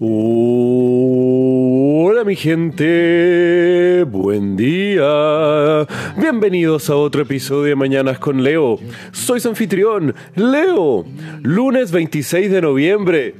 Hola mi gente, buen día. Bienvenidos a otro episodio de Mañanas con Leo. Soy su anfitrión, Leo. Lunes 26 de noviembre.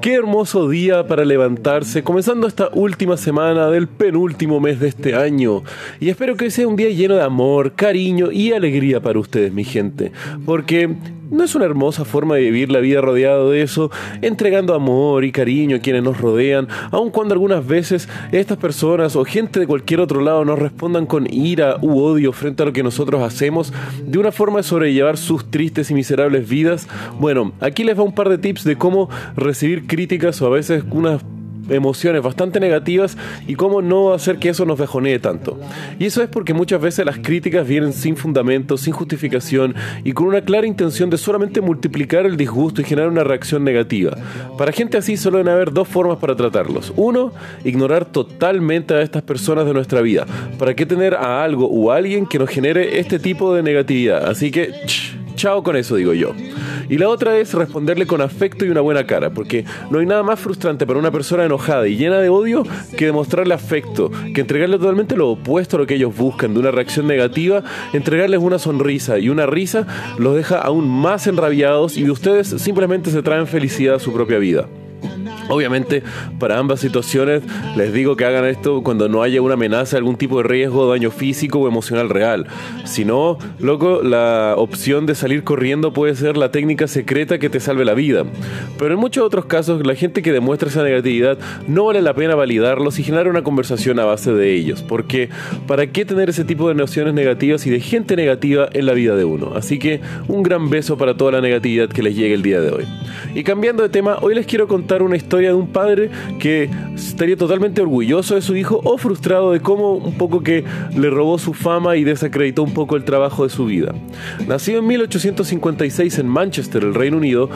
Qué hermoso día para levantarse, comenzando esta última semana del penúltimo mes de este año. Y espero que sea un día lleno de amor, cariño y alegría para ustedes, mi gente. Porque ¿No es una hermosa forma de vivir la vida rodeado de eso, entregando amor y cariño a quienes nos rodean, aun cuando algunas veces estas personas o gente de cualquier otro lado nos respondan con ira u odio frente a lo que nosotros hacemos, de una forma de sobrellevar sus tristes y miserables vidas? Bueno, aquí les va un par de tips de cómo recibir críticas o a veces unas emociones bastante negativas y cómo no hacer que eso nos bajonee tanto. Y eso es porque muchas veces las críticas vienen sin fundamento, sin justificación y con una clara intención de solamente multiplicar el disgusto y generar una reacción negativa. Para gente así solo deben haber dos formas para tratarlos. Uno, ignorar totalmente a estas personas de nuestra vida. ¿Para qué tener a algo o a alguien que nos genere este tipo de negatividad? Así que... chao con eso, digo yo. Y la otra es responderle con afecto y una buena cara, porque no hay nada más frustrante para una persona enojada y llena de odio que demostrarle afecto, que entregarle totalmente lo opuesto a lo que ellos buscan, de una reacción negativa, entregarles una sonrisa y una risa los deja aún más enrabiados y de ustedes simplemente se traen felicidad a su propia vida. Obviamente, para ambas situaciones les digo que hagan esto cuando no haya una amenaza, algún tipo de riesgo, daño físico o emocional real. Si no, loco, la opción de salir corriendo puede ser la técnica secreta que te salve la vida. Pero en muchos otros casos, la gente que demuestra esa negatividad no vale la pena validarlos y generar una conversación a base de ellos. Porque, ¿para qué tener ese tipo de nociones negativas y de gente negativa en la vida de uno? Así que, un gran beso para toda la negatividad que les llegue el día de hoy. Y cambiando de tema, hoy les quiero contar una historia de un padre que estaría totalmente orgulloso de su hijo o frustrado de cómo un poco que le robó su fama y desacreditó un poco el trabajo de su vida. Nacido en 1856 en Manchester, el Reino Unido,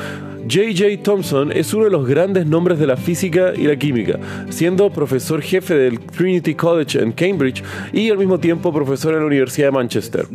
J.J. Thomson es uno de los grandes nombres de la física y la química, siendo profesor jefe del Trinity College en Cambridge y al mismo tiempo profesor en la Universidad de Manchester.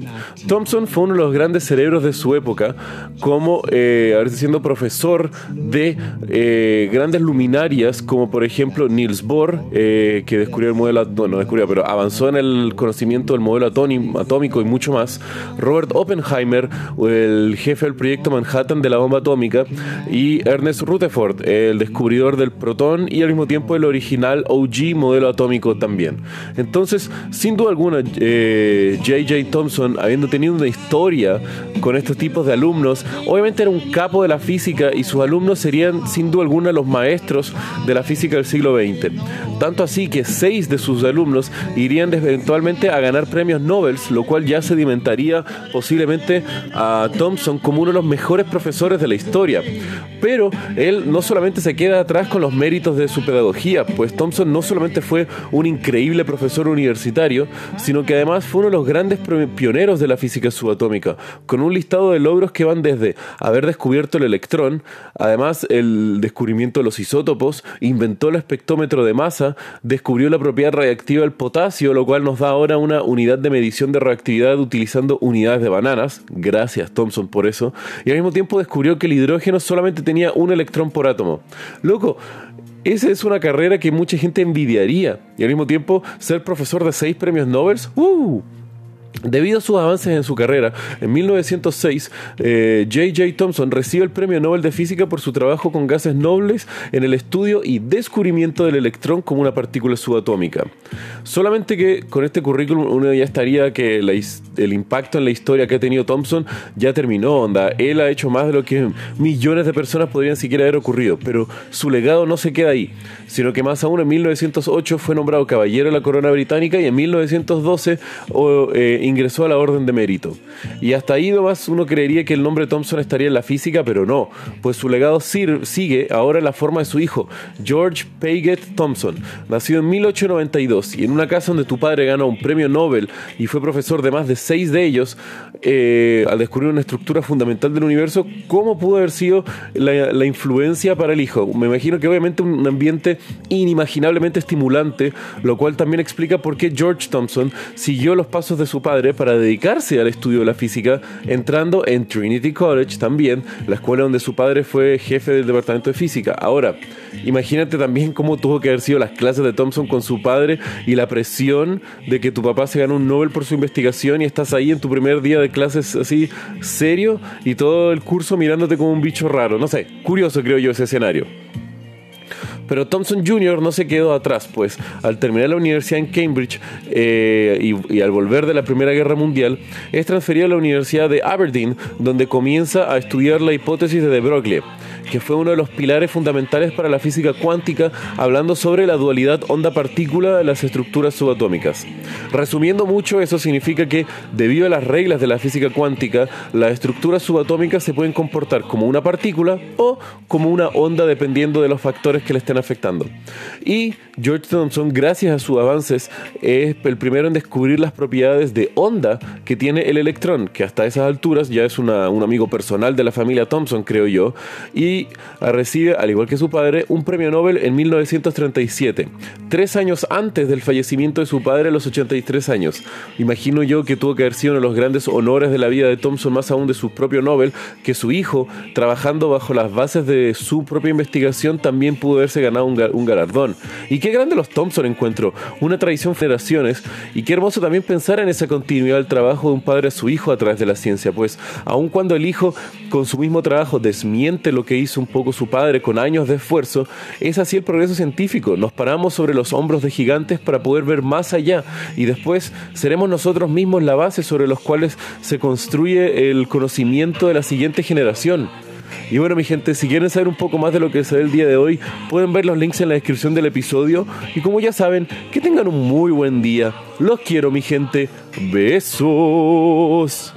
Thomson fue uno de los grandes cerebros de su época, como eh, siendo profesor de eh, grandes luminarias, como por ejemplo Niels Bohr, eh, que descubrió el modelo, bueno, no descubrió, pero avanzó en el conocimiento del modelo atómico y mucho más. Robert Oppenheimer, el jefe del proyecto Manhattan de la bomba atómica, y Ernest Rutherford, el descubridor del protón y al mismo tiempo el original OG modelo atómico también. Entonces, sin duda alguna, J.J. Eh, Thompson, habiendo tenido una historia con estos tipos de alumnos, obviamente era un capo de la física y sus alumnos serían sin duda alguna los maestros de la física del siglo XX. Tanto así que seis de sus alumnos irían eventualmente a ganar premios Nobel, lo cual ya sedimentaría posiblemente a Thompson como uno de los mejores profesores de la historia. Pero él no solamente se queda atrás con los méritos de su pedagogía, pues Thompson no solamente fue un increíble profesor universitario, sino que además fue uno de los grandes pioneros de la física subatómica, con un listado de logros que van desde haber descubierto el electrón, además el descubrimiento de los isótopos, inventó el espectrómetro de masa, descubrió la propiedad radiactiva del potasio, lo cual nos da ahora una unidad de medición de reactividad utilizando unidades de bananas, gracias Thompson por eso, y al mismo tiempo descubrió que el hidrógeno solamente tenía un electrón por átomo. Loco, esa es una carrera que mucha gente envidiaría. Y al mismo tiempo, ser profesor de seis premios Nobel, ¡uh! Debido a sus avances en su carrera, en 1906, J.J. Eh, Thomson recibe el Premio Nobel de Física por su trabajo con gases nobles en el estudio y descubrimiento del electrón como una partícula subatómica. Solamente que con este currículum uno ya estaría que el impacto en la historia que ha tenido Thomson ya terminó, onda. Él ha hecho más de lo que millones de personas podrían siquiera haber ocurrido, pero su legado no se queda ahí, sino que más aún en 1908 fue nombrado caballero de la corona británica y en 1912 ingresó a la Orden de Mérito. Y hasta ahí nomás uno creería que el nombre Thompson estaría en la física, pero no, pues su legado sigue ahora en la forma de su hijo, George Paget Thompson, nacido en 1892 y en una casa donde tu padre ganó un premio Nobel y fue profesor de más de seis de ellos, eh, al descubrir una estructura fundamental del universo, ¿cómo pudo haber sido la, influencia para el hijo? Me imagino que obviamente un ambiente inimaginablemente estimulante, lo cual también explica por qué George Thompson siguió los pasos de su padre padre para dedicarse al estudio de la física, entrando en Trinity College también, la escuela donde su padre fue jefe del departamento de física. Ahora, imagínate también cómo tuvo que haber sido las clases de Thompson con su padre y la presión de que tu papá se ganó un Nobel por su investigación y estás ahí en tu primer día de clases así serio y todo el curso mirándote como un bicho raro. No sé, curioso creo yo ese escenario. Pero Thompson Jr. no se quedó atrás, pues al terminar la universidad en Cambridge eh, y, y, al volver de la Primera Guerra Mundial, es transferido a la Universidad de Aberdeen, donde comienza a estudiar la hipótesis de de Broglie que fue uno de los pilares fundamentales para la física cuántica, hablando sobre la dualidad onda-partícula de las estructuras subatómicas. Resumiendo mucho, eso significa que, debido a las reglas de la física cuántica, las estructuras subatómicas se pueden comportar como una partícula o como una onda dependiendo de los factores que le estén afectando. Y George Thomson, gracias a sus avances, es el primero en descubrir las propiedades de onda que tiene el electrón, que hasta esas alturas ya es un amigo personal de la familia Thomson, creo yo, y recibe, al igual que su padre, un premio Nobel en 1937, tres años antes del fallecimiento de su padre a los 83 años. Imagino yo que tuvo que haber sido uno de los grandes honores de la vida de Thomson, más aún de su propio Nobel, que su hijo, trabajando bajo las bases de su propia investigación, también pudo haberse ganado un, galardón. Y qué grande los Thompson encuentro, una tradición generaciones, y qué hermoso también pensar en esa continuidad del trabajo de un padre a su hijo a través de la ciencia, pues aun cuando el hijo con su mismo trabajo desmiente lo que un poco su padre con años de esfuerzo, es así el progreso científico, nos paramos sobre los hombros de gigantes para poder ver más allá y después seremos nosotros mismos la base sobre los cuales se construye el conocimiento de la siguiente generación. Y bueno, mi gente, si quieren saber un poco más de lo que se ve el día de hoy, pueden ver los links en la descripción del episodio. Y como ya saben, que tengan un muy buen día. Los quiero, mi gente. Besos.